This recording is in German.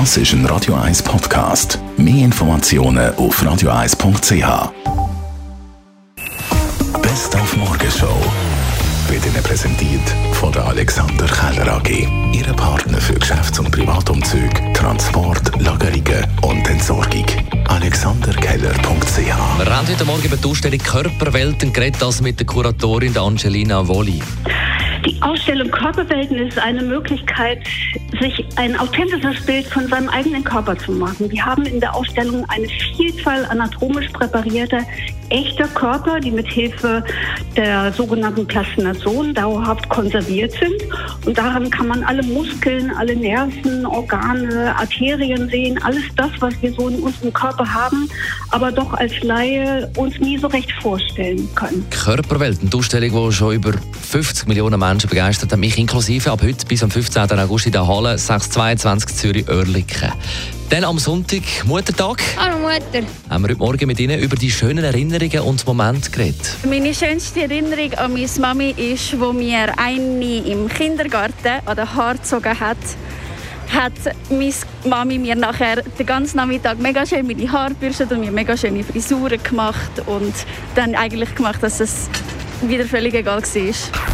Das ist ein Radio 1 Podcast. Mehr Informationen auf radio1.ch. Best auf Morgenshow wird Ihnen präsentiert von der Alexander Keller AG. Ihre Partner für Geschäfts- und Privatumzüge, Transport, Lagerungen und Entsorgung. AlexanderKeller.ch Wir haben heute Morgen über die Ausstellung Körperwelten geredet, das mit der Kuratorin Angelina Wolli. Die Ausstellung Körperwelten ist eine Möglichkeit, sich ein authentisches Bild von seinem eigenen Körper zu machen. Wir haben in der Ausstellung eine Vielzahl anatomisch präparierter echter Körper, die mit Hilfe der sogenannten Plastination dauerhaft konserviert sind. Und daran kann man alle Muskeln, alle Nerven, Organe, Arterien sehen, alles das, was wir so in unserem Körper haben, aber doch als Laie uns nie so recht vorstellen können. Körperwelten, die Ausstellung, die schon über 50 Millionen Menschen begeistert hat, mich inklusive, ab heute bis am 15. August in der Halle 622 Zürich-Oerlikon. Dann am Sonntag, Muttertag. Hallo Mutter. Haben wir heute Morgen mit Ihnen über die schönen Erinnerungen und Momente geredet. Meine schönste Erinnerung an meine Mami ist, wo mir eine im Kindergarten an den Haar gezogen hat hat meine Mami mir nachher den ganzen Nachmittag mega schön meine Haare bürstet und mir mega schöne Frisuren gemacht und dann eigentlich gemacht, dass es wieder völlig egal war.